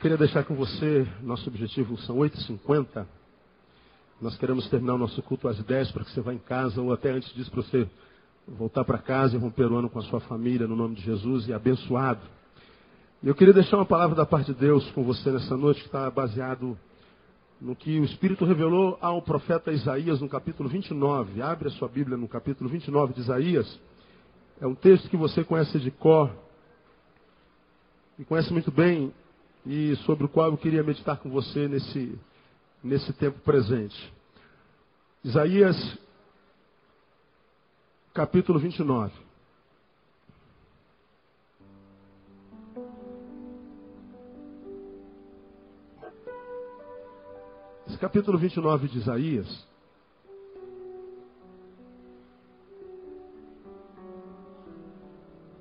queria deixar com você, nosso objetivo são 8h50. Nós queremos terminar o nosso culto às 10 para que você vá em casa, ou até antes disso para você voltar para casa e romper o ano com a sua família, no nome de Jesus, e abençoado. Eu queria deixar uma palavra da parte de Deus com você nessa noite, que está baseado no que o Espírito revelou ao profeta Isaías no capítulo 29. Abre a sua Bíblia no capítulo 29 de Isaías. É um texto que você conhece de cor e conhece muito bem e sobre o qual eu queria meditar com você nesse, nesse tempo presente. Isaías, capítulo 29. Esse capítulo 29 de Isaías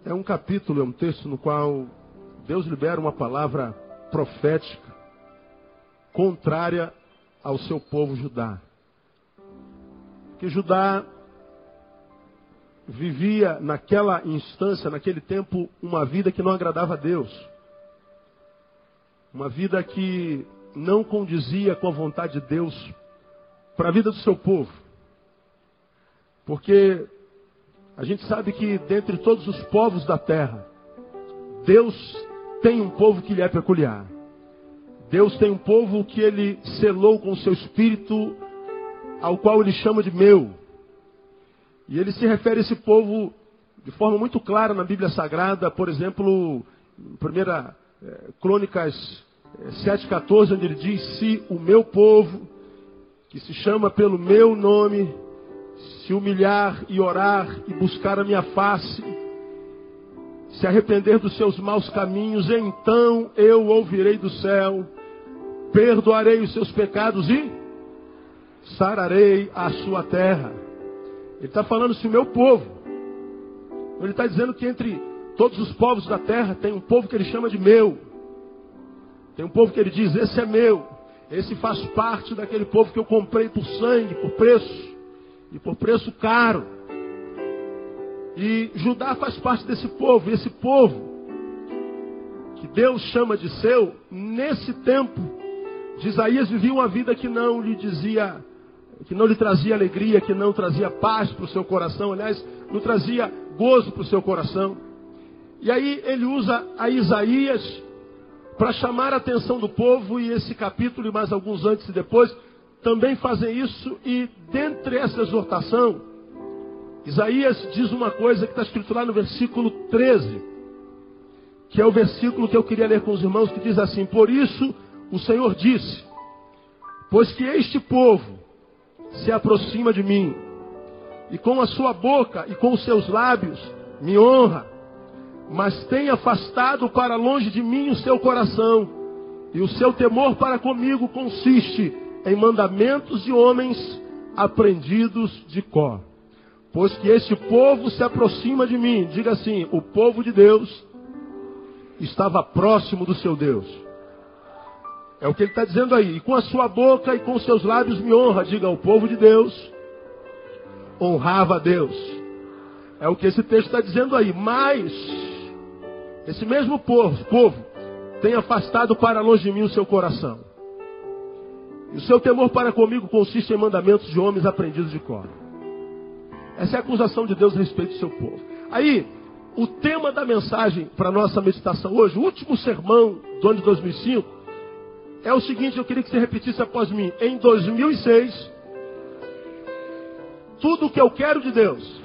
é um capítulo, é um texto no qual Deus libera uma palavra profética contrária ao seu povo Judá. Que Judá vivia naquela instância, naquele tempo, uma vida que não agradava a Deus. Uma vida que não condizia com a vontade de Deus para a vida do seu povo. Porque a gente sabe que dentre todos os povos da terra, Deus tem um povo que lhe é peculiar. Deus tem um povo que ele selou com o seu espírito, ao qual ele chama de meu. E ele se refere a esse povo de forma muito clara na Bíblia Sagrada, por exemplo, em 1 é, Crônicas 7,14, onde ele diz: Se o meu povo, que se chama pelo meu nome, se humilhar e orar e buscar a minha face, se arrepender dos seus maus caminhos, então eu ouvirei do céu perdoarei os seus pecados e sararei a sua terra. Ele está falando se o meu povo. Ele está dizendo que entre todos os povos da terra tem um povo que ele chama de meu. Tem um povo que ele diz, esse é meu. Esse faz parte daquele povo que eu comprei por sangue, por preço. E por preço caro. E Judá faz parte desse povo. E esse povo, que Deus chama de seu, nesse tempo, de Isaías vivia uma vida que não lhe dizia, que não lhe trazia alegria, que não trazia paz para o seu coração, aliás, não trazia gozo para o seu coração. E aí ele usa a Isaías para chamar a atenção do povo, e esse capítulo e mais alguns antes e depois também fazem isso, e dentre essa exortação, Isaías diz uma coisa que está escrito lá no versículo 13, que é o versículo que eu queria ler com os irmãos, que diz assim: Por isso o Senhor disse: Pois que este povo se aproxima de mim, e com a sua boca e com os seus lábios me honra, mas tem afastado para longe de mim o seu coração, e o seu temor para comigo consiste em mandamentos de homens aprendidos de cor. Pois que este povo se aproxima de mim, diga assim: o povo de Deus estava próximo do seu Deus. É o que ele está dizendo aí. E com a sua boca e com os seus lábios me honra. Diga, o povo de Deus honrava a Deus. É o que esse texto está dizendo aí. Mas, esse mesmo povo, povo tem afastado para longe de mim o seu coração. E o seu temor para comigo consiste em mandamentos de homens aprendidos de cor. Essa é a acusação de Deus a respeito do seu povo. Aí, o tema da mensagem para a nossa meditação hoje, o último sermão do ano de 2005, é o seguinte, eu queria que você repetisse após mim. Em 2006, tudo o que eu quero de Deus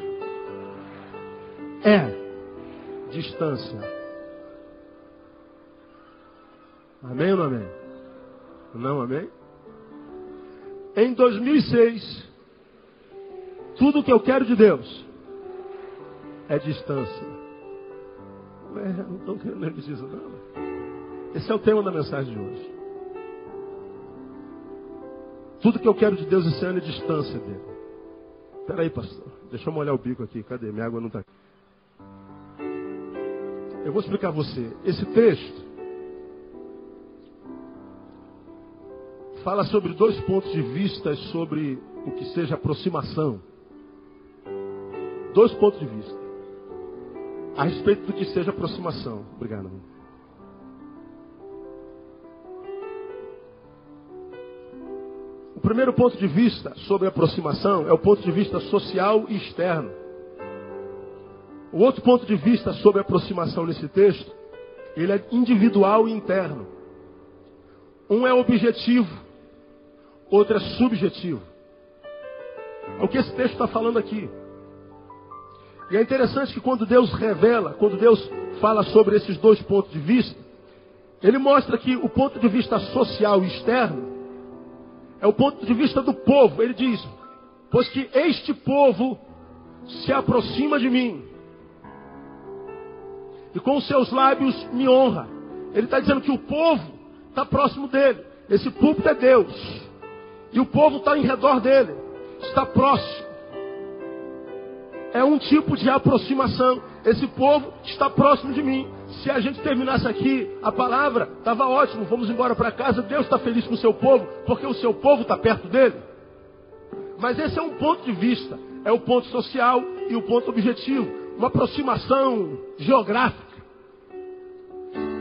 é distância. Amém ou não amém? Não amém? Em 2006, tudo que eu quero de Deus é distância. Ué, não estou querendo não. Esse é o tema da mensagem de hoje. Tudo que eu quero de Deus esse ano é distância dele. Espera aí, pastor. Deixa eu molhar o bico aqui. Cadê? Minha água não está aqui. Eu vou explicar a você. Esse texto fala sobre dois pontos de vista sobre o que seja aproximação dois pontos de vista. A respeito do que seja aproximação. Obrigado. Amigo. O primeiro ponto de vista sobre aproximação é o ponto de vista social e externo. O outro ponto de vista sobre aproximação nesse texto, ele é individual e interno. Um é objetivo, outro é subjetivo. É o que esse texto está falando aqui. E é interessante que quando Deus revela, quando Deus fala sobre esses dois pontos de vista, ele mostra que o ponto de vista social e externo é o ponto de vista do povo. Ele diz: Pois que este povo se aproxima de mim, e com seus lábios me honra. Ele está dizendo que o povo está próximo dele. Esse púlpito é Deus. E o povo está em redor dele. Está próximo. É um tipo de aproximação. Esse povo está próximo de mim. Se a gente terminasse aqui a palavra, estava ótimo, vamos embora para casa. Deus está feliz com o seu povo, porque o seu povo está perto dele. Mas esse é um ponto de vista, é o ponto social e o ponto objetivo, uma aproximação geográfica.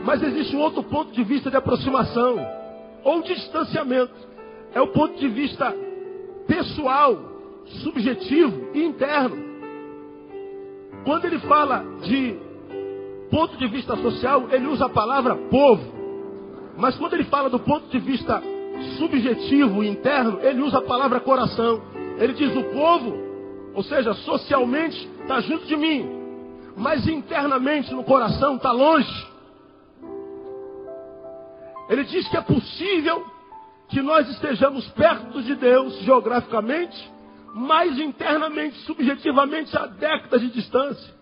Mas existe um outro ponto de vista de aproximação, ou distanciamento, é o ponto de vista pessoal, subjetivo e interno. Quando ele fala de ponto de vista social, ele usa a palavra povo. Mas quando ele fala do ponto de vista subjetivo e interno, ele usa a palavra coração. Ele diz: o povo, ou seja, socialmente está junto de mim, mas internamente no coração está longe. Ele diz que é possível que nós estejamos perto de Deus geograficamente, mas internamente, subjetivamente, a décadas de distância.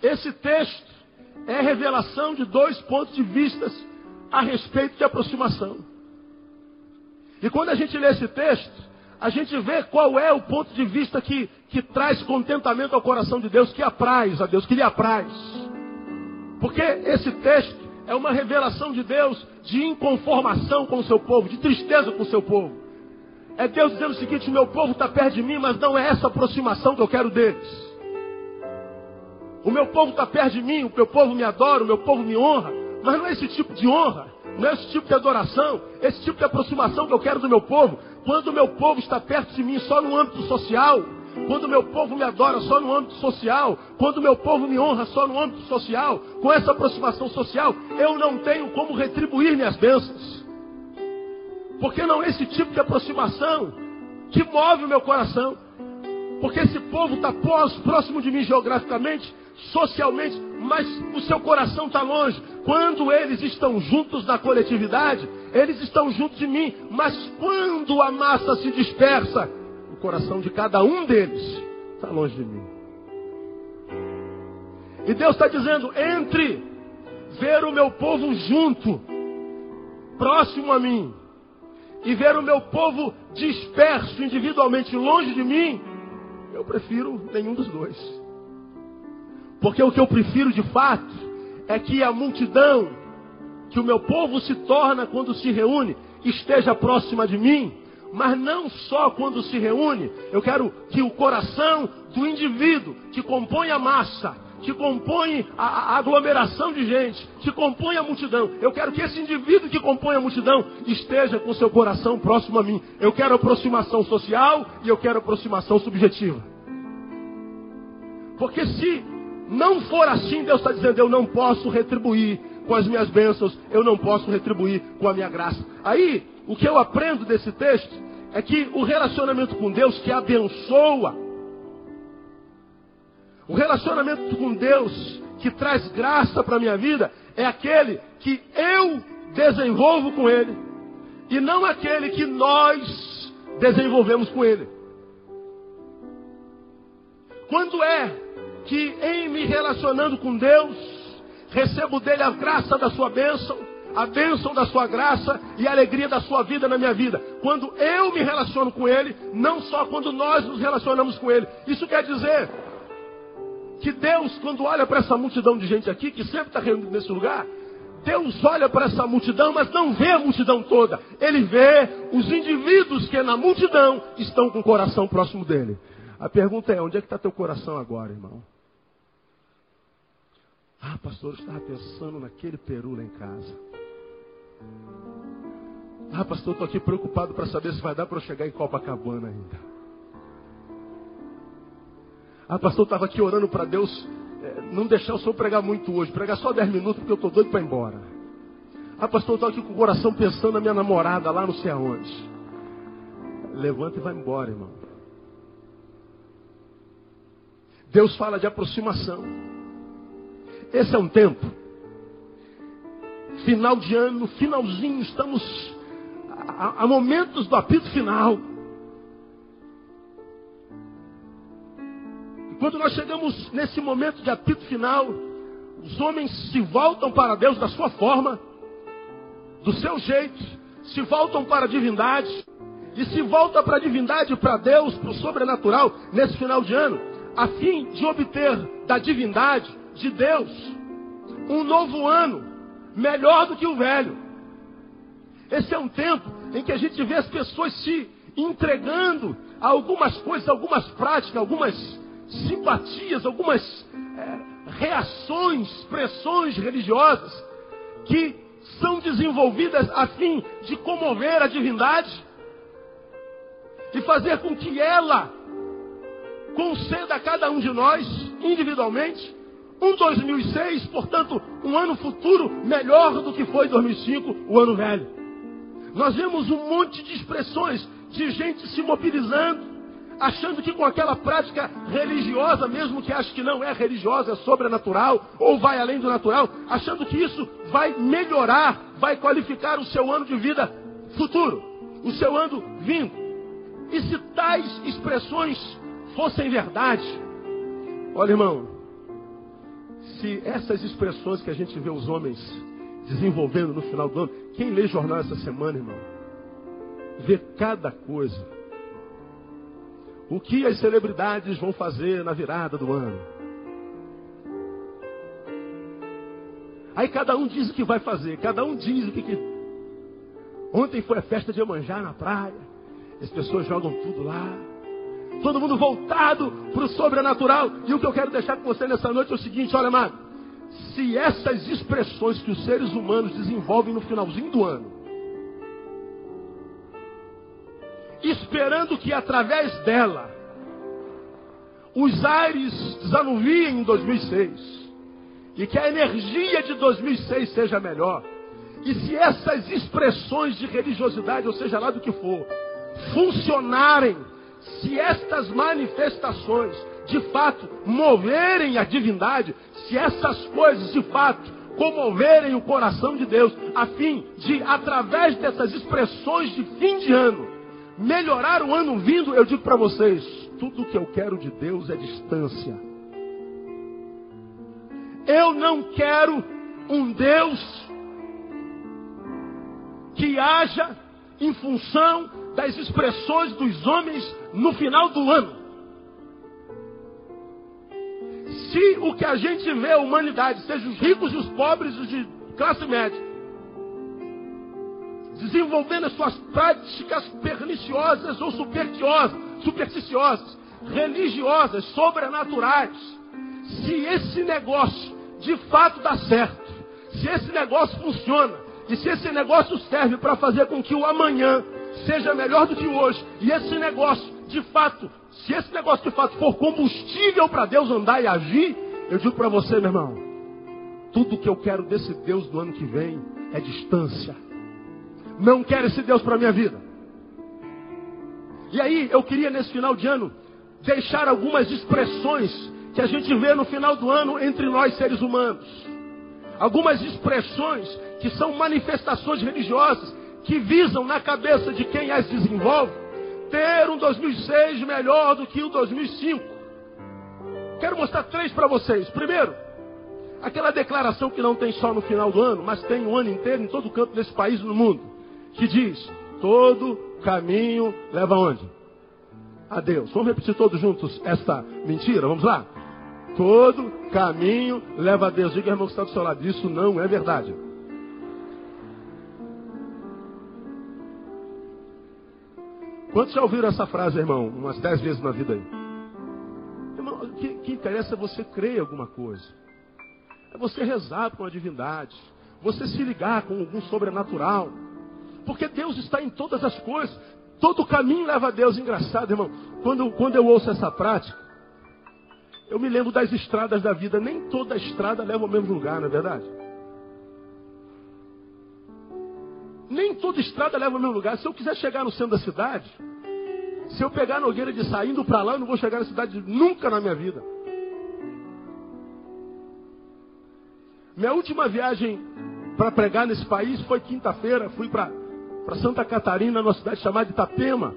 Esse texto é revelação de dois pontos de vista a respeito de aproximação. E quando a gente lê esse texto, a gente vê qual é o ponto de vista que, que traz contentamento ao coração de Deus, que apraz a Deus, que lhe apraz. Porque esse texto é uma revelação de Deus de inconformação com o seu povo, de tristeza com o seu povo. É Deus dizendo o seguinte: o meu povo está perto de mim, mas não é essa aproximação que eu quero deles. O meu povo está perto de mim, o meu povo me adora, o meu povo me honra. Mas não é esse tipo de honra, não é esse tipo de adoração, esse tipo de aproximação que eu quero do meu povo. Quando o meu povo está perto de mim só no âmbito social, quando o meu povo me adora só no âmbito social, quando o meu povo me honra só no âmbito social, com essa aproximação social, eu não tenho como retribuir minhas bênçãos. Porque não é esse tipo de aproximação que move o meu coração. Porque esse povo está próximo de mim geograficamente, socialmente, mas o seu coração está longe. Quando eles estão juntos na coletividade, eles estão juntos de mim. Mas quando a massa se dispersa, o coração de cada um deles está longe de mim. E Deus está dizendo: entre ver o meu povo junto, próximo a mim, e ver o meu povo disperso individualmente longe de mim, eu prefiro nenhum dos dois. Porque o que eu prefiro de fato é que a multidão que o meu povo se torna quando se reúne esteja próxima de mim, mas não só quando se reúne, eu quero que o coração do indivíduo que compõe a massa, que compõe a, a, aglomeração de gente, que compõe a multidão, eu quero que esse indivíduo que compõe a multidão esteja com seu coração próximo a mim. Eu quero aproximação social e eu quero aproximação subjetiva. Porque se não for assim, Deus está dizendo: eu não posso retribuir com as minhas bênçãos, eu não posso retribuir com a minha graça. Aí, o que eu aprendo desse texto é que o relacionamento com Deus que abençoa, o relacionamento com Deus que traz graça para a minha vida, é aquele que eu desenvolvo com Ele, e não aquele que nós desenvolvemos com Ele. Quando é que em me relacionando com Deus, recebo dele a graça da sua bênção, a bênção da sua graça e a alegria da sua vida na minha vida. Quando eu me relaciono com ele, não só quando nós nos relacionamos com ele. Isso quer dizer que Deus, quando olha para essa multidão de gente aqui, que sempre está reunida nesse lugar, Deus olha para essa multidão, mas não vê a multidão toda. Ele vê os indivíduos que na multidão estão com o coração próximo dele. A pergunta é: onde é que está teu coração agora, irmão? Ah, pastor, eu estava pensando naquele peru lá em casa. Ah, pastor, estou aqui preocupado para saber se vai dar para eu chegar em Copacabana ainda. Ah, pastor, estava aqui orando para Deus é, não deixar o senhor pregar muito hoje, pregar só 10 minutos porque eu estou doido para ir embora. Ah, pastor, estou aqui com o coração pensando na minha namorada lá não sei aonde. Levanta e vai embora, irmão. Deus fala de aproximação. Esse é um tempo. Final de ano, finalzinho, estamos a, a momentos do apito final. Quando nós chegamos nesse momento de apito final, os homens se voltam para Deus da sua forma, do seu jeito, se voltam para a divindade, e se volta para a divindade, para Deus, para o sobrenatural, nesse final de ano, a fim de obter da divindade, de Deus, um novo ano, melhor do que o velho. Esse é um tempo em que a gente vê as pessoas se entregando a algumas coisas, algumas práticas, algumas simpatias, algumas é, reações, pressões religiosas que são desenvolvidas a fim de comover a divindade e fazer com que ela conceda a cada um de nós, individualmente, um 2006, portanto, um ano futuro melhor do que foi 2005, o ano velho. Nós vemos um monte de expressões de gente se mobilizando, achando que com aquela prática religiosa, mesmo que ache que não é religiosa, é sobrenatural, ou vai além do natural, achando que isso vai melhorar, vai qualificar o seu ano de vida futuro, o seu ano vindo. E se tais expressões fossem verdade, olha irmão, se essas expressões que a gente vê os homens desenvolvendo no final do ano, quem lê jornal essa semana, irmão, vê cada coisa. O que as celebridades vão fazer na virada do ano. Aí cada um diz o que vai fazer, cada um diz o que. que... Ontem foi a festa de Amanjá na praia. As pessoas jogam tudo lá. Todo mundo voltado para o sobrenatural. E o que eu quero deixar com você nessa noite é o seguinte: olha, amado. Se essas expressões que os seres humanos desenvolvem no finalzinho do ano, esperando que através dela os ares desanuviem em 2006 e que a energia de 2006 seja melhor, e se essas expressões de religiosidade, ou seja lá do que for, funcionarem, se estas manifestações de fato moverem a divindade, se essas coisas de fato comoverem o coração de Deus, a fim de, através dessas expressões de fim de ano, melhorar o ano vindo, eu digo para vocês: tudo que eu quero de Deus é distância. Eu não quero um Deus que haja em função das expressões dos homens no final do ano. Se o que a gente vê a humanidade, seja os ricos e os pobres, os de classe média, desenvolvendo as suas práticas perniciosas ou supersticiosas, religiosas, sobrenaturais, se esse negócio de fato dá certo, se esse negócio funciona, e se esse negócio serve para fazer com que o amanhã seja melhor do que hoje, e esse negócio, de fato, se esse negócio de fato for combustível para Deus andar e agir, eu digo para você, meu irmão, tudo que eu quero desse Deus do ano que vem é distância. Não quero esse Deus para a minha vida. E aí, eu queria nesse final de ano deixar algumas expressões que a gente vê no final do ano entre nós seres humanos. Algumas expressões que são manifestações religiosas que visam na cabeça de quem as desenvolve ter um 2006 melhor do que o 2005. Quero mostrar três para vocês. Primeiro, aquela declaração que não tem só no final do ano, mas tem o ano inteiro em todo canto desse país e no mundo, que diz: todo caminho leva onde? A Deus. Vamos repetir todos juntos esta mentira? Vamos lá? Todo caminho leva a Deus. Diga, irmão, que está do seu lado. Isso não é verdade. Quantos já ouviram essa frase, irmão? Umas dez vezes na vida aí. Irmão, o que, que interessa é você crer em alguma coisa. É você rezar com a divindade. Você se ligar com algum sobrenatural. Porque Deus está em todas as coisas. Todo caminho leva a Deus. Engraçado, irmão. Quando, quando eu ouço essa prática, eu me lembro das estradas da vida. Nem toda estrada leva ao mesmo lugar, não é verdade? Nem toda estrada leva ao mesmo lugar. Se eu quiser chegar no centro da cidade, se eu pegar a Nogueira de saindo para lá, eu não vou chegar na cidade nunca na minha vida. Minha última viagem para pregar nesse país foi quinta-feira. Fui para Santa Catarina, numa cidade chamada Itapema.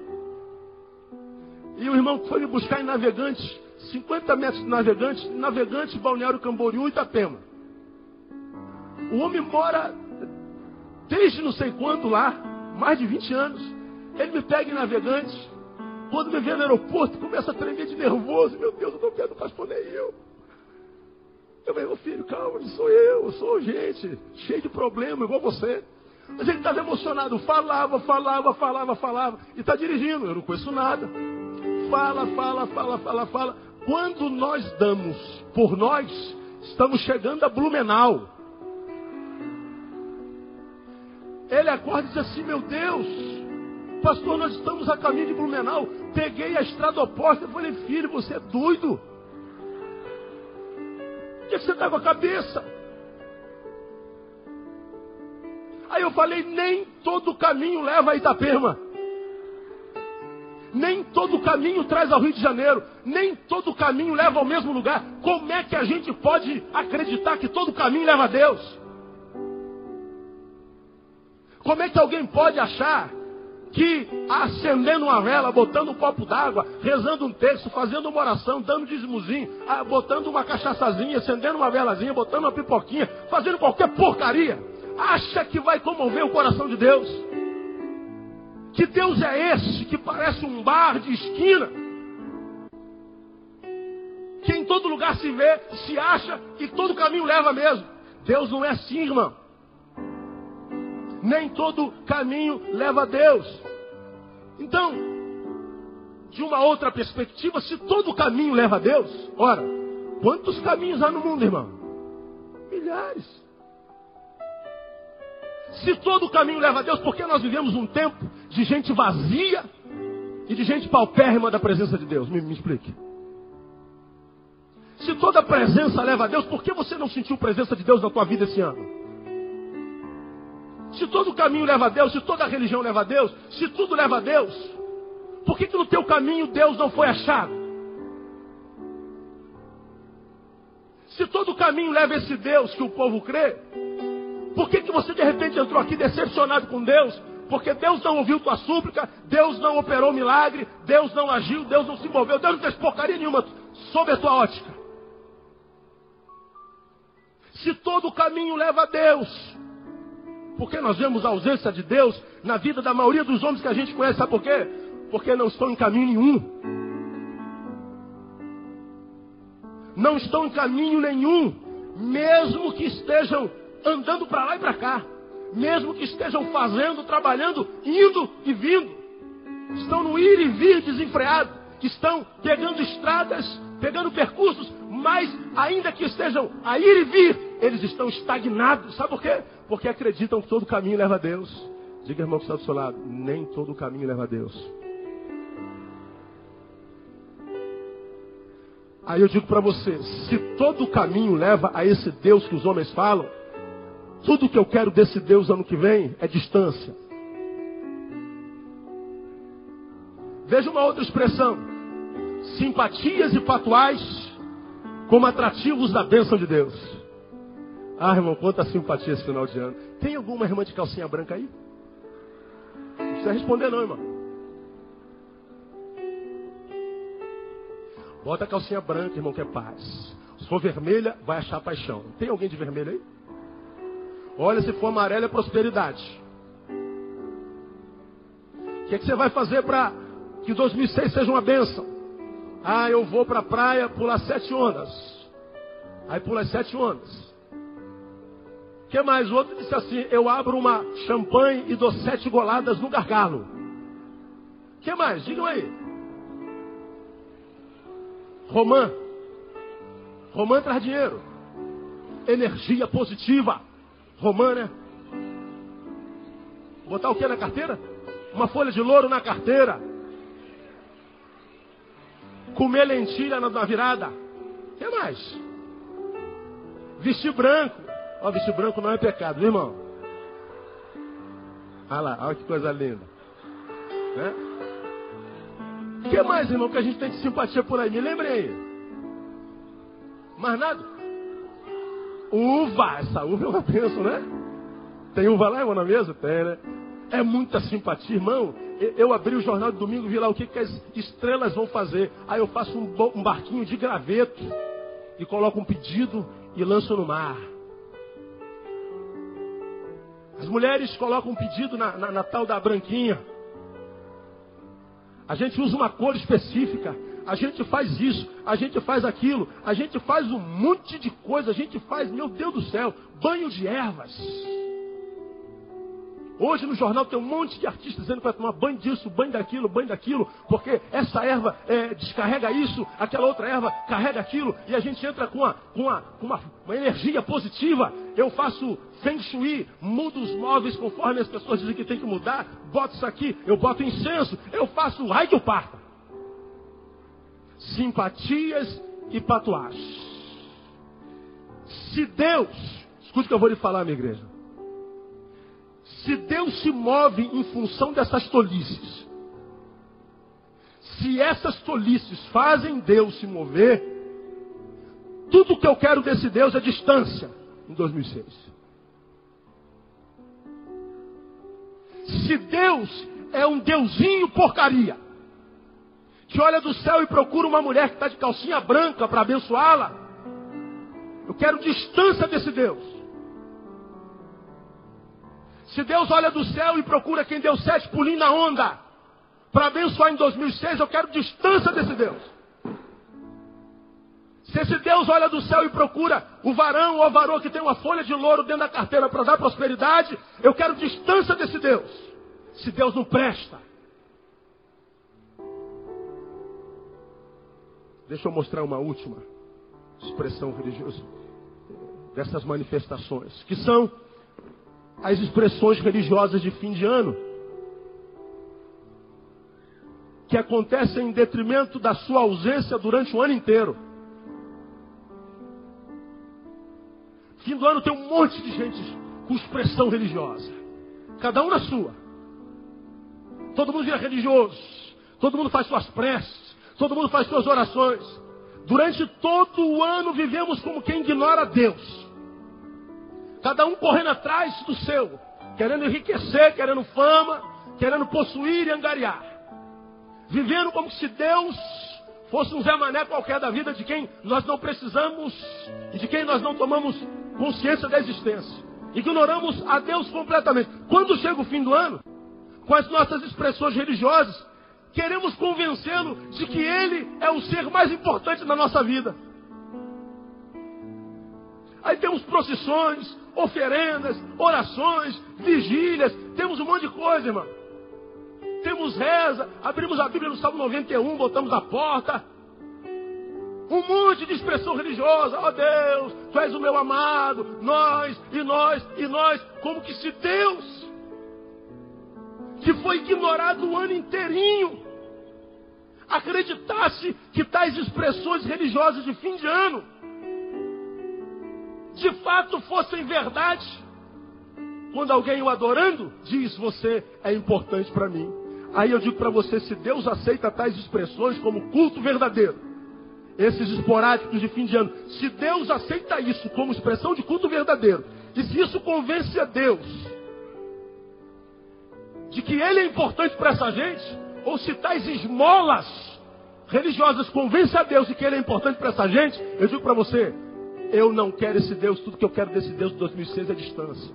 E o irmão foi me buscar em Navegantes, 50 metros de Navegantes, Navegantes, Balneário Camboriú, Itapema. O homem mora desde não sei quando lá, mais de 20 anos. Ele me pega em Navegantes. Quando me vê no aeroporto, começa a tremer de nervoso. Meu Deus, eu não quero pastor nem eu. Eu falei, meu filho, calma, não sou eu, eu sou gente, cheio de problema, igual você. Mas ele estava emocionado, falava, falava, falava, falava, e está dirigindo, eu não conheço nada. Fala, fala, fala, fala, fala. Quando nós damos por nós, estamos chegando a Blumenau. Ele acorda e diz assim, meu Deus, pastor, nós estamos a caminho de Blumenau. Peguei a estrada oposta e falei, filho, você é doido. O que você está com a cabeça? Aí eu falei, nem todo caminho leva a Itapema. Nem todo caminho traz ao Rio de Janeiro. Nem todo caminho leva ao mesmo lugar. Como é que a gente pode acreditar que todo caminho leva a Deus? Como é que alguém pode achar que acendendo uma vela, botando um copo d'água, rezando um texto, fazendo uma oração, dando dízimozinho, ah, botando uma cachaçazinha, acendendo uma velazinha, botando uma pipoquinha, fazendo qualquer porcaria, acha que vai comover o coração de Deus? Que Deus é esse que parece um bar de esquina? Que em todo lugar se vê, se acha e todo caminho leva mesmo. Deus não é assim, irmão. Nem todo caminho leva a Deus. Então, de uma outra perspectiva, se todo caminho leva a Deus, ora, quantos caminhos há no mundo, irmão? Milhares. Se todo caminho leva a Deus, por que nós vivemos um tempo de gente vazia e de gente paupérrima da presença de Deus? Me, me explique. Se toda presença leva a Deus, por que você não sentiu presença de Deus na tua vida esse ano? Se todo caminho leva a Deus, se toda religião leva a Deus, se tudo leva a Deus, por que, que no teu caminho Deus não foi achado? Se todo caminho leva esse Deus que o povo crê, por que, que você de repente entrou aqui decepcionado com Deus? Porque Deus não ouviu tua súplica, Deus não operou milagre, Deus não agiu, Deus não se moveu, Deus não fez porcaria nenhuma sob a tua ótica. Se todo caminho leva a Deus, porque nós vemos a ausência de Deus na vida da maioria dos homens que a gente conhece. Sabe por quê? Porque não estão em caminho nenhum. Não estão em caminho nenhum. Mesmo que estejam andando para lá e para cá. Mesmo que estejam fazendo, trabalhando, indo e vindo. Estão no ir e vir desenfreado. Estão pegando estradas, pegando percursos, mas ainda que estejam a ir e vir, eles estão estagnados. Sabe por quê? Porque acreditam que todo caminho leva a Deus. Diga, irmão, que está do seu lado. Nem todo caminho leva a Deus. Aí eu digo para você: se todo caminho leva a esse Deus que os homens falam, tudo que eu quero desse Deus ano que vem é distância. Veja uma outra expressão: simpatias e patuais como atrativos da bênção de Deus. Ah, irmão, quanta simpatia esse final de ano. Tem alguma irmã de calcinha branca aí? Não precisa responder não, irmão. Bota a calcinha branca, irmão, que é paz. Se for vermelha, vai achar paixão. Tem alguém de vermelho aí? Olha, se for amarela é prosperidade. O que, é que você vai fazer para que 2006 seja uma bênção? Ah, eu vou para a praia pular sete ondas. Aí pula as sete ondas que mais? O outro disse assim: Eu abro uma champanhe e dou sete goladas no gargalo. que mais? Digam aí. Romã. Romã traz dinheiro. Energia positiva. Romã, né? Botar o que na carteira? Uma folha de louro na carteira. Comer lentilha na virada. O que mais? Vestir branco. Ó, vestir branco não é pecado, viu, irmão? Olha lá, olha que coisa linda. Né? O que mais, irmão, que a gente tem de simpatia por aí? Me lembre aí. Mais nada? Uva, essa uva é uma bênção, né? Tem uva lá, irmão, na mesa? Tem, né? É muita simpatia, irmão. Eu abri o jornal de domingo, vi lá o que, que as estrelas vão fazer. Aí eu faço um barquinho de graveto e coloco um pedido e lanço no mar. As mulheres colocam um pedido na, na, na tal da branquinha. A gente usa uma cor específica. A gente faz isso, a gente faz aquilo, a gente faz um monte de coisa, a gente faz, meu Deus do céu, banho de ervas. Hoje no jornal tem um monte de artistas dizendo que vai tomar banho disso, banho daquilo, banho daquilo, porque essa erva é, descarrega isso, aquela outra erva carrega aquilo, e a gente entra com, uma, com, uma, com uma, uma, energia positiva. Eu faço feng shui, mudo os móveis conforme as pessoas dizem que tem que mudar, boto isso aqui, eu boto incenso, eu faço raio que eu parta. Simpatias e patuagens. Se Deus, escute o que eu vou lhe falar, minha igreja. Se Deus se move em função dessas tolices, se essas tolices fazem Deus se mover, tudo que eu quero desse Deus é distância em 2006. Se Deus é um deusinho porcaria, que olha do céu e procura uma mulher que está de calcinha branca para abençoá-la, eu quero distância desse Deus. Se Deus olha do céu e procura quem deu sete pulinhos na onda para abençoar em 2006, eu quero distância desse Deus. Se esse Deus olha do céu e procura o varão ou a varoa que tem uma folha de louro dentro da carteira para dar prosperidade, eu quero distância desse Deus. Se Deus não presta. Deixa eu mostrar uma última expressão religiosa dessas manifestações, que são as expressões religiosas de fim de ano, que acontecem em detrimento da sua ausência durante o ano inteiro. Fim do ano tem um monte de gente com expressão religiosa, cada um na sua. Todo mundo vira religioso, todo mundo faz suas preces, todo mundo faz suas orações. Durante todo o ano vivemos como quem ignora Deus. Cada um correndo atrás do seu, querendo enriquecer, querendo fama, querendo possuir e angariar. Vivendo como se Deus fosse um Zé Mané qualquer da vida de quem nós não precisamos e de quem nós não tomamos consciência da existência. Ignoramos a Deus completamente. Quando chega o fim do ano, com as nossas expressões religiosas, queremos convencê-lo de que Ele é o ser mais importante na nossa vida. Aí temos procissões, oferendas, orações, vigílias, temos um monte de coisa, irmão. Temos reza, abrimos a Bíblia no Salmo 91, botamos a porta. Um monte de expressão religiosa. Ó oh Deus, tu és o meu amado, nós, e nós, e nós. Como que se Deus, que foi ignorado o ano inteirinho, acreditasse que tais expressões religiosas de fim de ano de fato fossem verdade, quando alguém o adorando diz: Você é importante para mim. Aí eu digo para você: se Deus aceita tais expressões como culto verdadeiro, esses esporádicos de fim de ano, se Deus aceita isso como expressão de culto verdadeiro, e se isso convence a Deus de que Ele é importante para essa gente, ou se tais esmolas religiosas convencem a Deus de que Ele é importante para essa gente, eu digo para você: eu não quero esse Deus, tudo que eu quero desse Deus de 2006 é distância.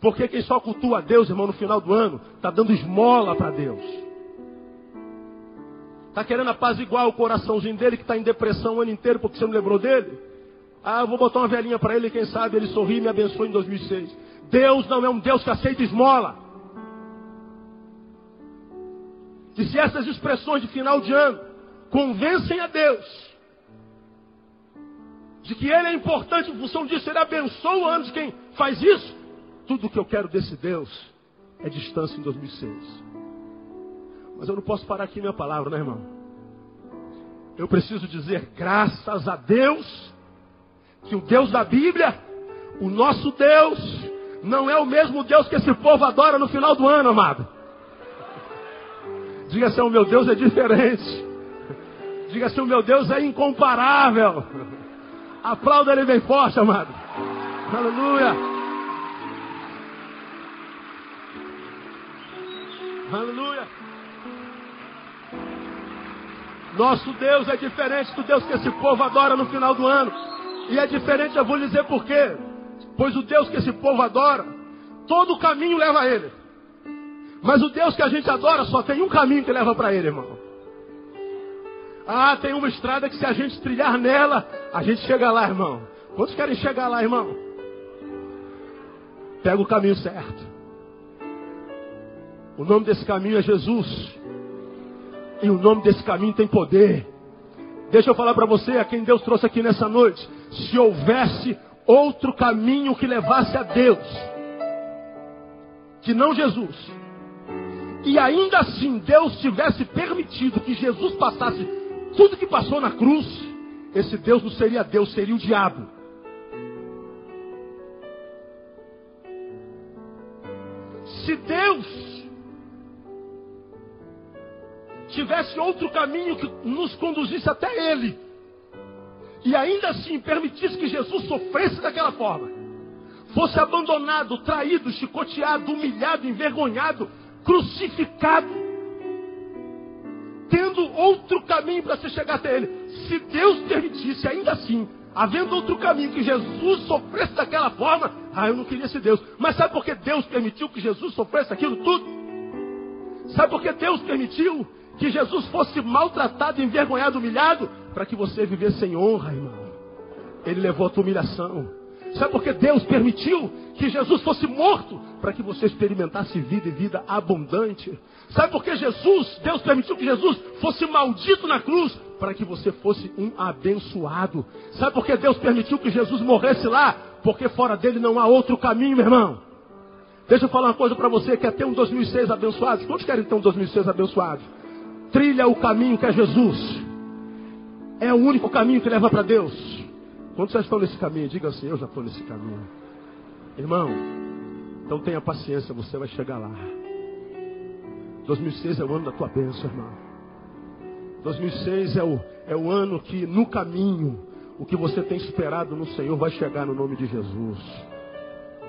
Porque quem só cultua a Deus, irmão, no final do ano, está dando esmola para Deus. Está querendo apaziguar o coraçãozinho dele que está em depressão o ano inteiro porque você não lembrou dele? Ah, eu vou botar uma velhinha para ele, quem sabe ele sorri e me abençoe em 2006. Deus não é um Deus que aceita esmola. E se essas expressões de final de ano convencem a Deus de que ele é importante em função disso, ele abençoa o ano de quem faz isso, tudo que eu quero desse Deus é distância em 2006. Mas eu não posso parar aqui minha palavra, né, irmão? Eu preciso dizer graças a Deus que o Deus da Bíblia, o nosso Deus, não é o mesmo Deus que esse povo adora no final do ano, amado. Diga assim, o meu Deus é diferente. Diga assim, o meu Deus é incomparável. Aplauda ele bem forte, amado. Aleluia. Aleluia. Nosso Deus é diferente do Deus que esse povo adora no final do ano. E é diferente, eu vou dizer por quê. Pois o Deus que esse povo adora, todo o caminho leva a ele. Mas o Deus que a gente adora só tem um caminho que leva para ele, irmão. Ah, tem uma estrada que se a gente trilhar nela, a gente chega lá, irmão. Quantos querem chegar lá, irmão? Pega o caminho certo. O nome desse caminho é Jesus. E o nome desse caminho tem poder. Deixa eu falar para você, a quem Deus trouxe aqui nessa noite. Se houvesse outro caminho que levasse a Deus, que não Jesus, e ainda assim Deus tivesse permitido que Jesus passasse tudo que passou na cruz, esse Deus não seria Deus, seria o diabo. Se Deus tivesse outro caminho que nos conduzisse até Ele, e ainda assim permitisse que Jesus sofresse daquela forma, fosse abandonado, traído, chicoteado, humilhado, envergonhado, crucificado, tendo outro caminho para se chegar até Ele. Se Deus permitisse, ainda assim, havendo outro caminho, que Jesus sofresse daquela forma, ah, eu não queria ser Deus. Mas sabe por que Deus permitiu que Jesus sofresse aquilo tudo? Sabe por que Deus permitiu que Jesus fosse maltratado, envergonhado, humilhado? Para que você vivesse sem honra, irmão. Ele levou a tua humilhação. Sabe por que Deus permitiu que Jesus fosse morto? Para que você experimentasse vida e vida abundante. Sabe por que Jesus, Deus permitiu que Jesus fosse maldito na cruz? Para que você fosse um abençoado. Sabe por que Deus permitiu que Jesus morresse lá? Porque fora dele não há outro caminho, meu irmão. Deixa eu falar uma coisa para você, quer ter um 2006 abençoado? Quantos querem ter um 2006 abençoado? Trilha o caminho que é Jesus. É o único caminho que leva para Deus. Quantos já estão nesse caminho? Diga assim, eu já estou nesse caminho. Irmão, então tenha paciência, você vai chegar lá. 2006 é o ano da tua bênção, irmão. 2006 é o, é o ano que no caminho, o que você tem esperado no Senhor vai chegar no nome de Jesus.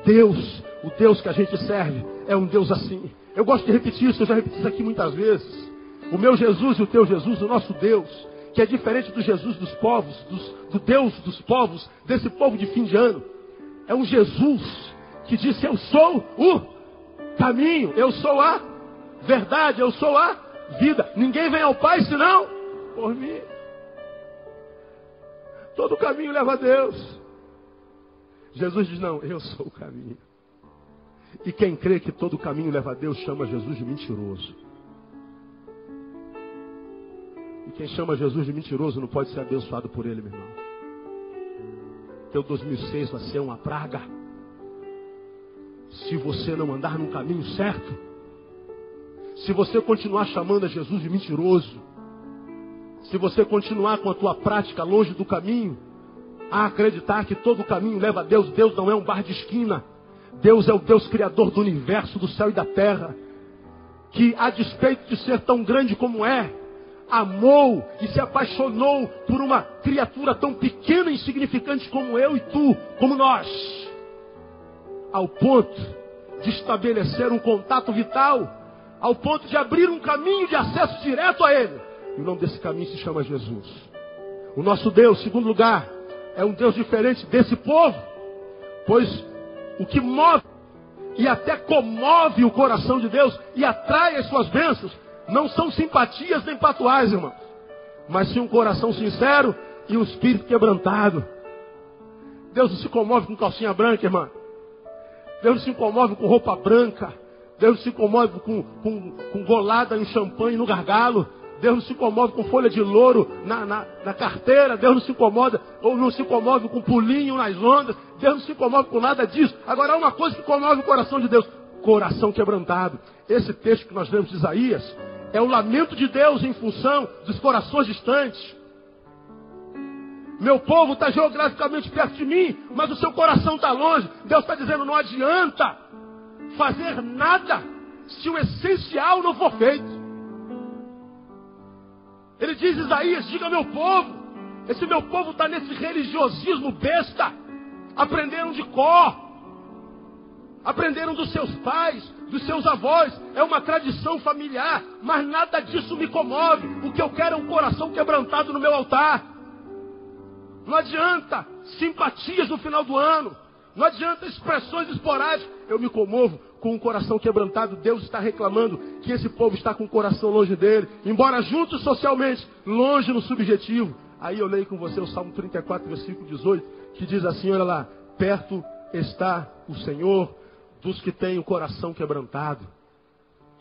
Deus, o Deus que a gente serve, é um Deus assim. Eu gosto de repetir isso, eu já repeti isso aqui muitas vezes. O meu Jesus e o teu Jesus, o nosso Deus, que é diferente do Jesus dos povos, dos, do Deus dos povos, desse povo de fim de ano. É um Jesus que disse: Eu sou o caminho, eu sou a verdade, eu sou a vida. Ninguém vem ao Pai senão por mim. Todo caminho leva a Deus. Jesus diz: Não, eu sou o caminho. E quem crê que todo caminho leva a Deus chama Jesus de mentiroso. E quem chama Jesus de mentiroso não pode ser abençoado por ele, meu irmão. Teu 2006 vai ser uma praga. Se você não andar no caminho certo, se você continuar chamando a Jesus de mentiroso, se você continuar com a tua prática longe do caminho, a acreditar que todo caminho leva a Deus, Deus não é um bar de esquina. Deus é o Deus criador do universo, do céu e da terra. Que a despeito de ser tão grande como é, amou e se apaixonou por uma criatura tão pequena e insignificante como eu e tu, como nós, ao ponto de estabelecer um contato vital, ao ponto de abrir um caminho de acesso direto a Ele. E o nome desse caminho se chama Jesus. O nosso Deus, segundo lugar, é um Deus diferente desse povo, pois o que move e até comove o coração de Deus e atrai as suas bênçãos não são simpatias nem patuais, irmão. Mas sim um coração sincero e um espírito quebrantado. Deus não se comove com calcinha branca, irmã. Deus não se comove com roupa branca. Deus não se comove com, com, com golada em champanhe no gargalo. Deus não se comove com folha de louro na, na, na, carteira, Deus não se incomoda, ou não se comove com pulinho nas ondas, Deus não se comove com nada disso. Agora há uma coisa que comove o coração de Deus: coração quebrantado. Esse texto que nós lemos de Isaías é o lamento de Deus em função dos corações distantes. Meu povo está geograficamente perto de mim, mas o seu coração está longe. Deus está dizendo: não adianta fazer nada se o essencial não for feito. Ele diz, Isaías, diga meu povo, esse meu povo está nesse religiosismo besta, aprenderam de cor, aprenderam dos seus pais, dos seus avós, é uma tradição familiar, mas nada disso me comove. O que eu quero é um coração quebrantado no meu altar. Não adianta simpatias no final do ano. Não adianta expressões esporádicas. Eu me comovo com o coração quebrantado. Deus está reclamando que esse povo está com o coração longe dele. Embora juntos socialmente, longe no subjetivo. Aí eu leio com você o Salmo 34, versículo 18, que diz assim: Olha lá, perto está o Senhor dos que têm o coração quebrantado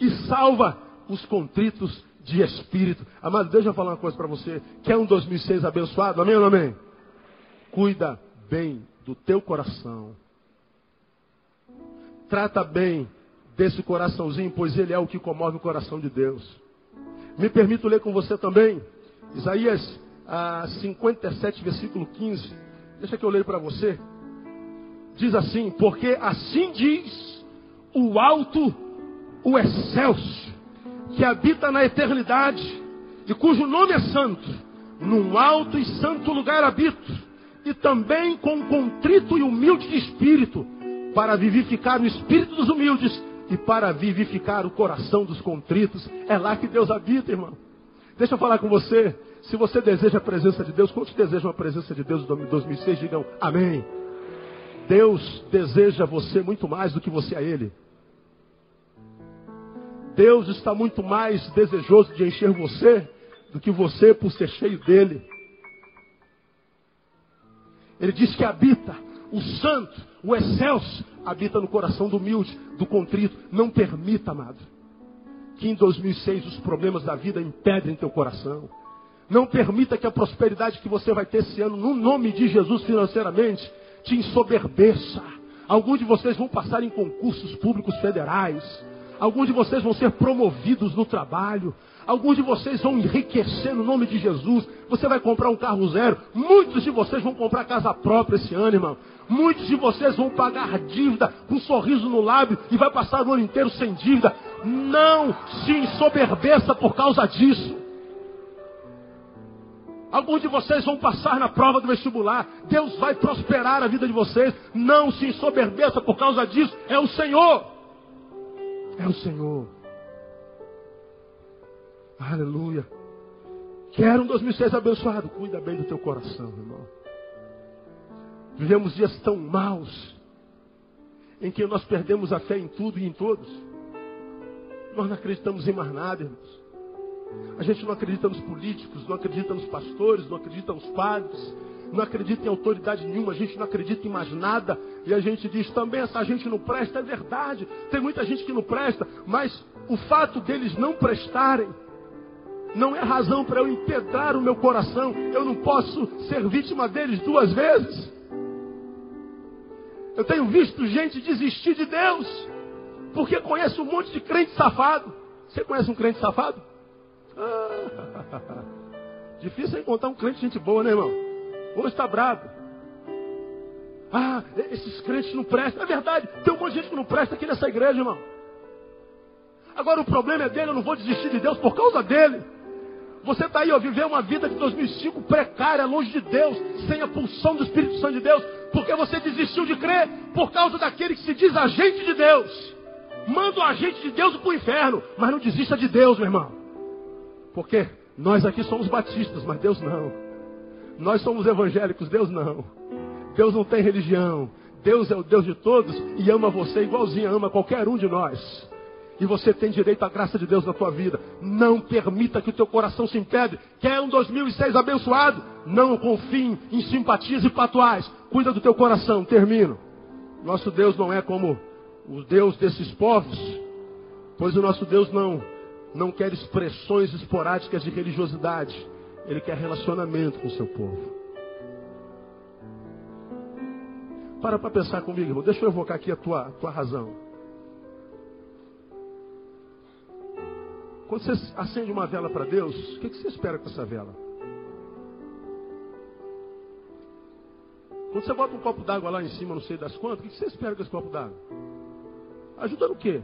e salva os contritos de espírito. Amado, deixa eu falar uma coisa para você. Quer um 2006 abençoado? Amém ou amém? Cuida bem do teu coração. Trata bem desse coraçãozinho, pois ele é o que comove o coração de Deus. Me permito ler com você também, Isaías ah, 57, versículo 15. Deixa que eu leio para você. Diz assim: Porque assim diz o alto, o excelso, que habita na eternidade, e cujo nome é santo, num alto e santo lugar habito e também com contrito e humilde de espírito, para vivificar o espírito dos humildes e para vivificar o coração dos contritos. É lá que Deus habita, irmão. Deixa eu falar com você. Se você deseja a presença de Deus, quantos desejam a presença de Deus em 2006? Digam amém. Deus deseja você muito mais do que você a Ele. Deus está muito mais desejoso de encher você do que você por ser cheio dele. Ele diz que habita o santo, o excelso, habita no coração do humilde, do contrito. Não permita, amado, que em 2006 os problemas da vida impedem teu coração. Não permita que a prosperidade que você vai ter esse ano, no nome de Jesus financeiramente, te ensoberbeça. Alguns de vocês vão passar em concursos públicos federais. Alguns de vocês vão ser promovidos no trabalho. Alguns de vocês vão enriquecer no nome de Jesus. Você vai comprar um carro zero. Muitos de vocês vão comprar casa própria esse ano, irmão. Muitos de vocês vão pagar dívida com um sorriso no lábio e vai passar o ano inteiro sem dívida. Não se ensoberbeça por causa disso. Alguns de vocês vão passar na prova do vestibular. Deus vai prosperar a vida de vocês. Não se ensoberbeça por causa disso. É o Senhor. É o Senhor. Aleluia. Quero um 2006 abençoado. Cuida bem do teu coração, irmão. Vivemos dias tão maus, em que nós perdemos a fé em tudo e em todos. Nós não acreditamos em mais nada, irmãos. A gente não acredita nos políticos, não acredita nos pastores, não acredita nos padres, não acredita em autoridade nenhuma, a gente não acredita em mais nada. E a gente diz também essa gente não presta, é verdade. Tem muita gente que não presta, mas o fato deles não prestarem não é razão para eu empedrar o meu coração. Eu não posso ser vítima deles duas vezes. Eu tenho visto gente desistir de Deus, porque conheço um monte de crente safado. Você conhece um crente safado? Ah, difícil é encontrar um crente gente boa, né, irmão? Hoje está bravo. Ah, esses crentes não prestam. É verdade, tem um monte de gente que não presta aqui nessa igreja, irmão. Agora o problema é dele, eu não vou desistir de Deus por causa dele. Você está aí, ó, viver uma vida de 2005 precária, longe de Deus, sem a pulsão do Espírito Santo de Deus, porque você desistiu de crer por causa daquele que se diz agente de Deus. Manda o agente de Deus para o inferno, mas não desista de Deus, meu irmão. Porque nós aqui somos batistas, mas Deus não. Nós somos evangélicos, Deus não. Deus não tem religião. Deus é o Deus de todos e ama você igualzinho ama qualquer um de nós. E você tem direito à graça de Deus na tua vida. Não permita que o teu coração se impede. Quer um 2006 abençoado? Não confie em simpatias e patuais. Cuida do teu coração. Termino. Nosso Deus não é como o Deus desses povos. Pois o nosso Deus não, não quer expressões esporádicas de religiosidade. Ele quer relacionamento com o seu povo. Para para pensar comigo, irmão. Deixa eu evocar aqui a tua, tua razão. Quando você acende uma vela para Deus, o que, que você espera com essa vela? Quando você bota um copo d'água lá em cima, não sei das quantas, o que você espera com esse copo d'água? Ajuda no quê?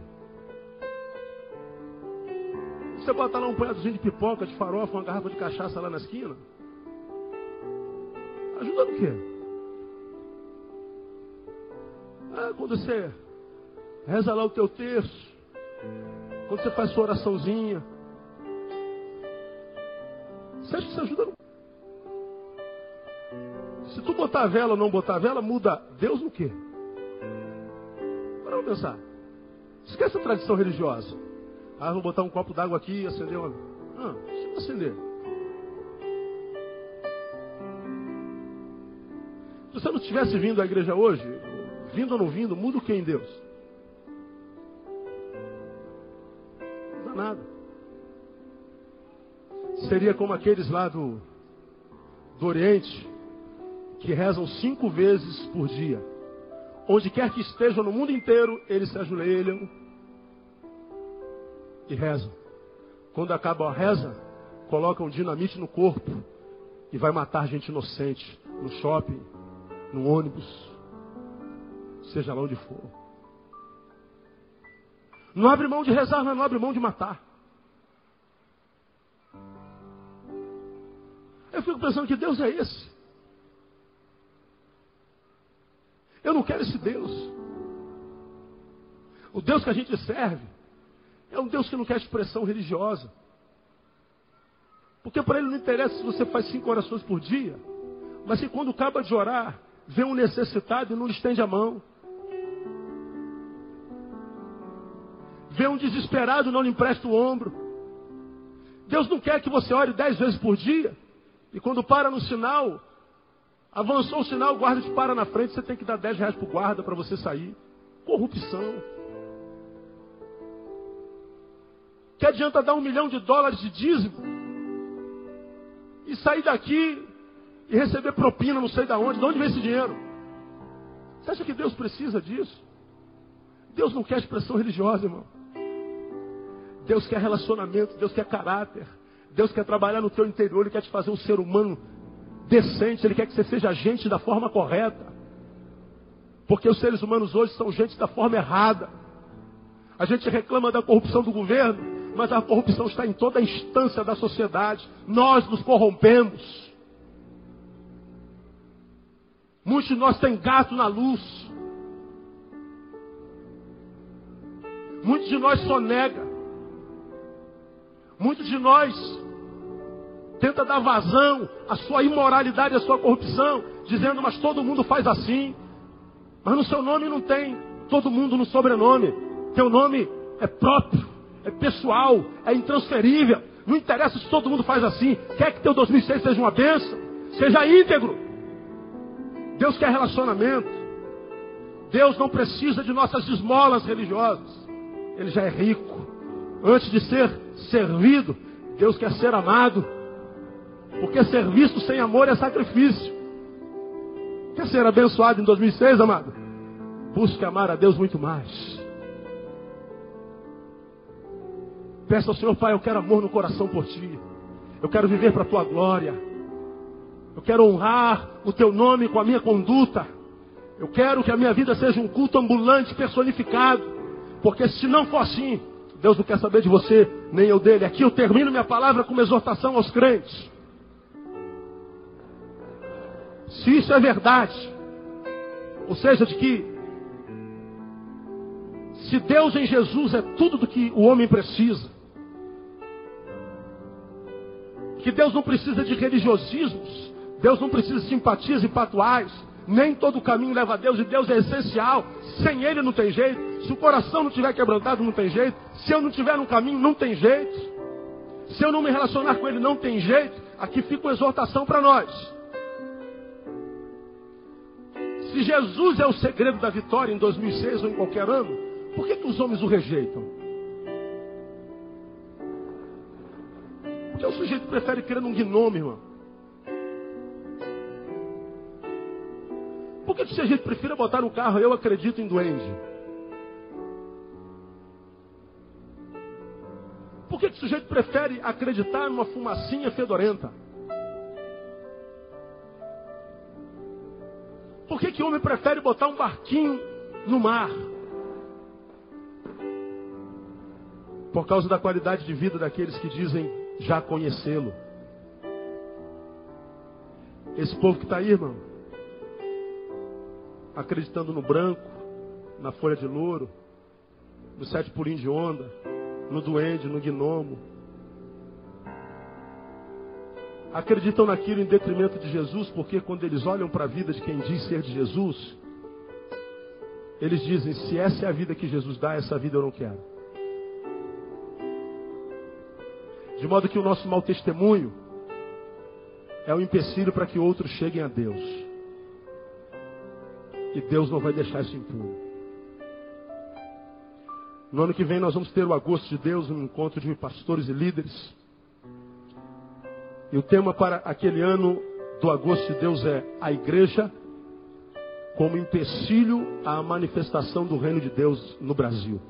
Você bota lá um punhadozinho de pipoca, de farofa, uma garrafa de cachaça lá na esquina? Ajuda no quê? Ah, quando você reza lá o teu terço, quando você faz sua oraçãozinha, você acha que isso ajuda no se tu botar a vela ou não botar a vela, muda Deus no quê? Para pensar. Esquece a tradição religiosa. Ah, vou botar um copo d'água aqui e acender uma. Ah, deixa eu acender. Se você não tivesse vindo à igreja hoje, vindo ou não vindo, muda o que em Deus? Não dá nada. Seria como aqueles lá do, do Oriente, que rezam cinco vezes por dia. Onde quer que estejam no mundo inteiro, eles se ajoelham e rezam. Quando acaba a reza, colocam dinamite no corpo e vai matar gente inocente no shopping, no ônibus, seja lá onde for. Não abre mão de rezar, não abre mão de matar. Eu fico pensando que Deus é esse. Eu não quero esse Deus. O Deus que a gente serve é um Deus que não quer expressão religiosa. Porque para ele não interessa se você faz cinco orações por dia, mas se quando acaba de orar, vê um necessitado e não lhe estende a mão. Vê um desesperado e não lhe empresta o ombro. Deus não quer que você ore dez vezes por dia. E quando para no sinal, Avançou o sinal, o guarda te para na frente, você tem que dar 10 reais para o guarda para você sair. Corrupção. Que adianta dar um milhão de dólares de dízimo e sair daqui e receber propina, não sei de onde, de onde vem esse dinheiro? Você acha que Deus precisa disso? Deus não quer expressão religiosa, irmão. Deus quer relacionamento, Deus quer caráter. Deus quer trabalhar no teu interior, Ele quer te fazer um ser humano decente, Ele quer que você seja gente da forma correta. Porque os seres humanos hoje são gente da forma errada. A gente reclama da corrupção do governo, mas a corrupção está em toda a instância da sociedade. Nós nos corrompemos. Muitos de nós têm gato na luz. Muitos de nós sonega. Muitos de nós tenta dar vazão à sua imoralidade, à sua corrupção, dizendo, mas todo mundo faz assim. Mas no seu nome não tem todo mundo no sobrenome. Teu nome é próprio, é pessoal, é intransferível. Não interessa se todo mundo faz assim. Quer que teu 2006 seja uma bênção? Seja íntegro. Deus quer relacionamento. Deus não precisa de nossas esmolas religiosas. Ele já é rico. Antes de ser servido, Deus quer ser amado. Porque serviço sem amor é sacrifício. Quer ser abençoado em 2006, amado? Busque amar a Deus muito mais. Peça ao Senhor, Pai, eu quero amor no coração por Ti. Eu quero viver para a Tua glória. Eu quero honrar o Teu nome com a minha conduta. Eu quero que a minha vida seja um culto ambulante, personificado. Porque se não for assim, Deus não quer saber de você, nem eu dele. Aqui eu termino minha palavra com uma exortação aos crentes. Se isso é verdade, ou seja, de que se Deus em Jesus é tudo do que o homem precisa, que Deus não precisa de religiosismos, Deus não precisa de simpatias e patuais, nem todo caminho leva a Deus e Deus é essencial. Sem Ele não tem jeito. Se o coração não tiver quebrantado, não tem jeito. Se eu não tiver no caminho, não tem jeito. Se eu não me relacionar com Ele, não tem jeito. Aqui fica uma exortação para nós. Se Jesus é o segredo da vitória em 2006 ou em qualquer ano, por que, que os homens o rejeitam? Que o sujeito prefere crer num gnome, irmão? Por que o sujeito prefere botar no carro eu acredito em duende? Por que o sujeito prefere acreditar numa fumacinha fedorenta? Por que, que o homem prefere botar um barquinho no mar? Por causa da qualidade de vida daqueles que dizem já conhecê-lo. Esse povo que está aí, irmão, acreditando no branco, na folha de louro, no sete pulinhos de onda, no duende, no gnomo, acreditam naquilo em detrimento de Jesus, porque quando eles olham para a vida de quem diz ser de Jesus, eles dizem: se essa é a vida que Jesus dá, essa vida eu não quero. De modo que o nosso mau testemunho é um empecilho para que outros cheguem a Deus. E Deus não vai deixar isso impune. No ano que vem nós vamos ter o agosto de Deus, um encontro de pastores e líderes. E o tema para aquele ano do agosto de Deus é a igreja como empecilho à manifestação do reino de Deus no Brasil.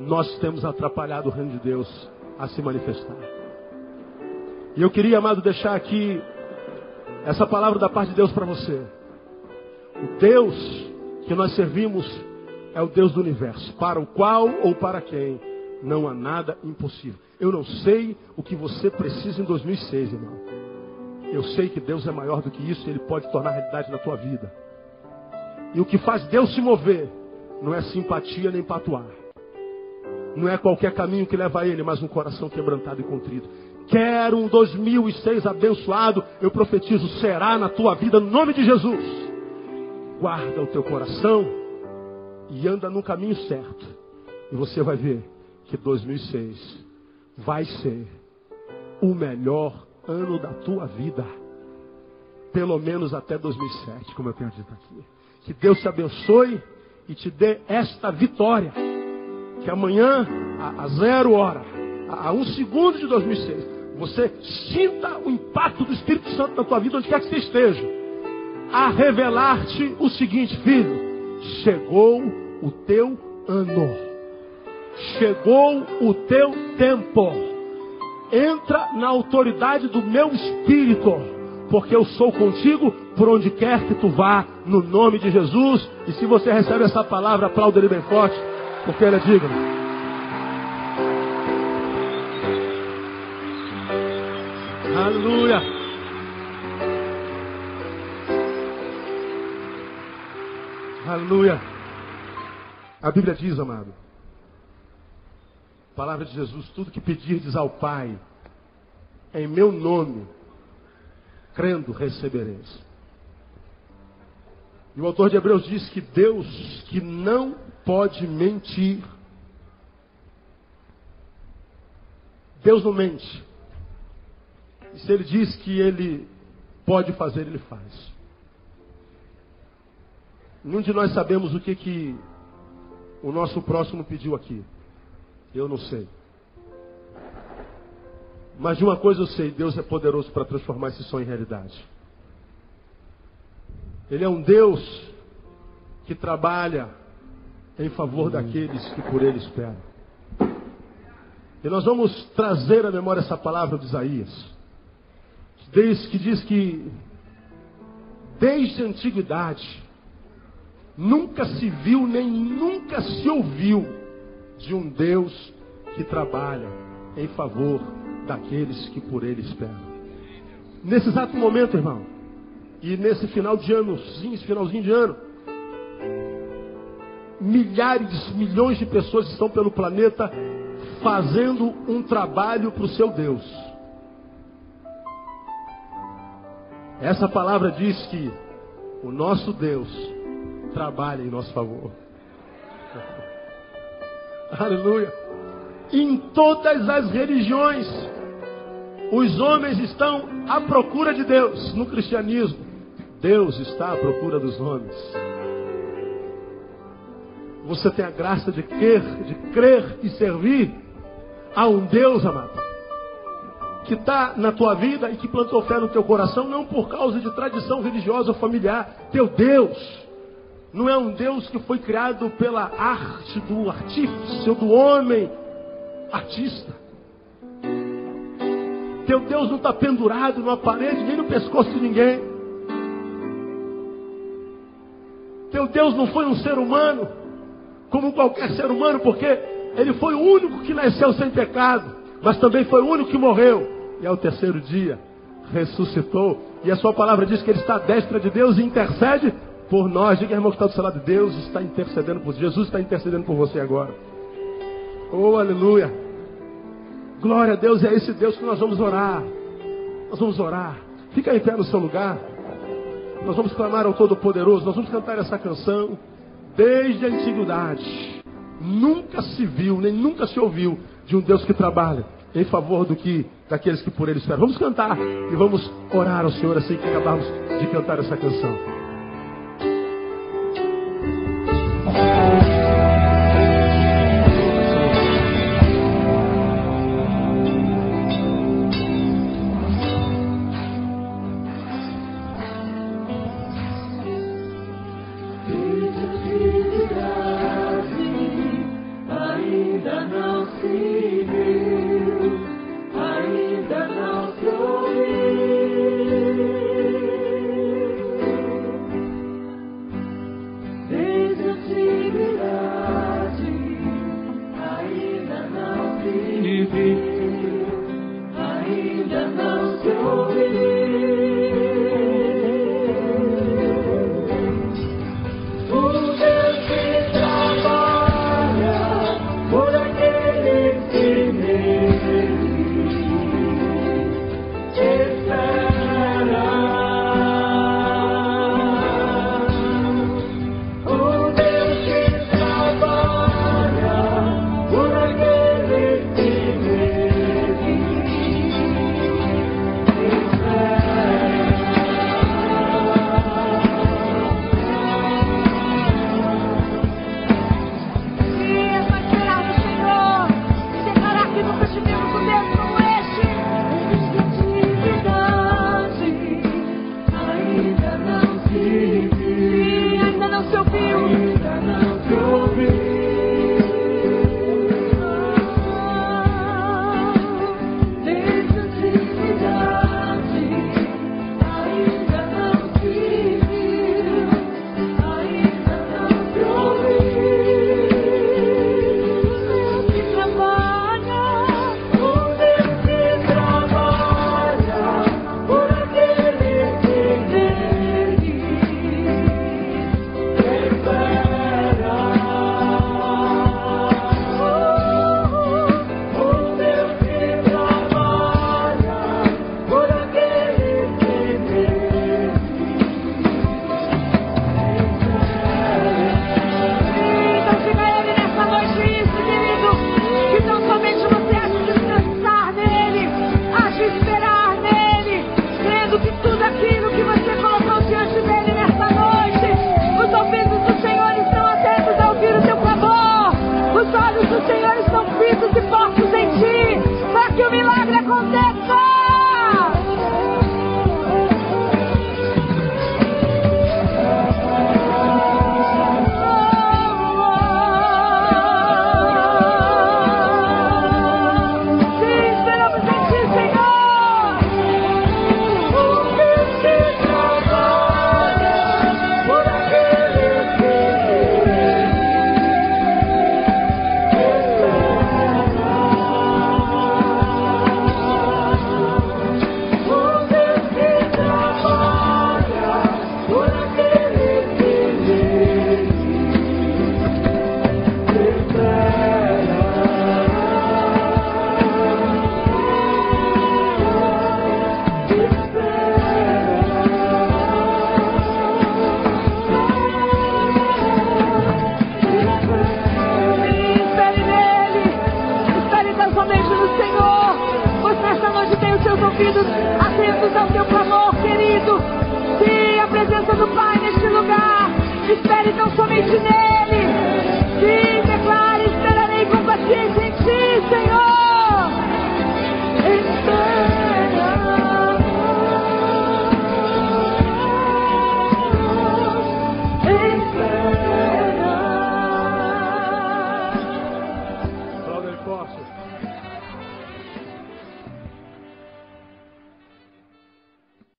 Nós temos atrapalhado o reino de Deus a se manifestar. E eu queria, amado, deixar aqui essa palavra da parte de Deus para você. O Deus que nós servimos é o Deus do universo, para o qual ou para quem não há nada impossível. Eu não sei o que você precisa em 2006, irmão. Eu sei que Deus é maior do que isso e Ele pode tornar realidade na tua vida. E o que faz Deus se mover não é simpatia nem patuar. Não é qualquer caminho que leva a Ele, mas um coração quebrantado e contrito. Quero um 2006 abençoado, eu profetizo, será na tua vida, no nome de Jesus. Guarda o teu coração e anda no caminho certo. E você vai ver que 2006 vai ser o melhor ano da tua vida. Pelo menos até 2007, como eu tenho dito aqui. Que Deus te abençoe e te dê esta vitória. Que amanhã, a, zero hora, a, a um segundo de 2006, você sinta o impacto do Espírito Santo na tua vida, onde quer que você esteja. A revelar-te o seguinte, filho: chegou o teu ano chegou o teu tempo. Entra na autoridade do meu espírito, porque eu sou contigo por onde quer que tu vá, no nome de Jesus. E se você recebe essa palavra, aplauda ele bem forte, porque ele é digno. Aleluia. Aleluia. A Bíblia diz, amado, Palavra de Jesus: tudo que pedirdes ao Pai, em meu nome, crendo, recebereis. E o autor de Hebreus diz que Deus, que não pode mentir, Deus não mente. E se ele diz que ele pode fazer, ele faz. Nenhum de nós sabemos o que, que o nosso próximo pediu aqui. Eu não sei. Mas de uma coisa eu sei, Deus é poderoso para transformar esse sonho em realidade. Ele é um Deus que trabalha em favor daqueles que por ele esperam. E nós vamos trazer à memória essa palavra de Isaías, que diz que desde a antiguidade nunca se viu nem nunca se ouviu de um Deus que trabalha em favor daqueles que por ele esperam. Nesse exato momento, irmão, e nesse final de ano, finalzinho de ano, milhares, milhões de pessoas estão pelo planeta fazendo um trabalho para o seu Deus. Essa palavra diz que o nosso Deus trabalha em nosso favor. Aleluia. Em todas as religiões, os homens estão à procura de Deus. No cristianismo, Deus está à procura dos homens. Você tem a graça de crer, de crer e servir Há um Deus, amado, que está na tua vida e que plantou fé no teu coração, não por causa de tradição religiosa ou familiar. Teu Deus não é um Deus que foi criado pela arte do artífice ou do homem artista. Teu Deus não está pendurado numa parede nem no pescoço de ninguém. Teu Deus não foi um ser humano, como qualquer ser humano, porque ele foi o único que nasceu sem pecado, mas também foi o único que morreu. E ao terceiro dia ressuscitou. E a sua palavra diz que ele está à destra de Deus e intercede por nós. Diga, irmão, que está do seu lado. Deus está intercedendo por Jesus, está intercedendo por você agora. Oh, aleluia. Glória a Deus, é esse Deus que nós vamos orar. Nós vamos orar. Fica em pé no seu lugar. Nós vamos clamar ao Todo-Poderoso. Nós vamos cantar essa canção desde a antiguidade. Nunca se viu, nem nunca se ouviu de um Deus que trabalha em favor do que daqueles que por ele esperam. Vamos cantar e vamos orar ao Senhor assim que acabarmos de cantar essa canção.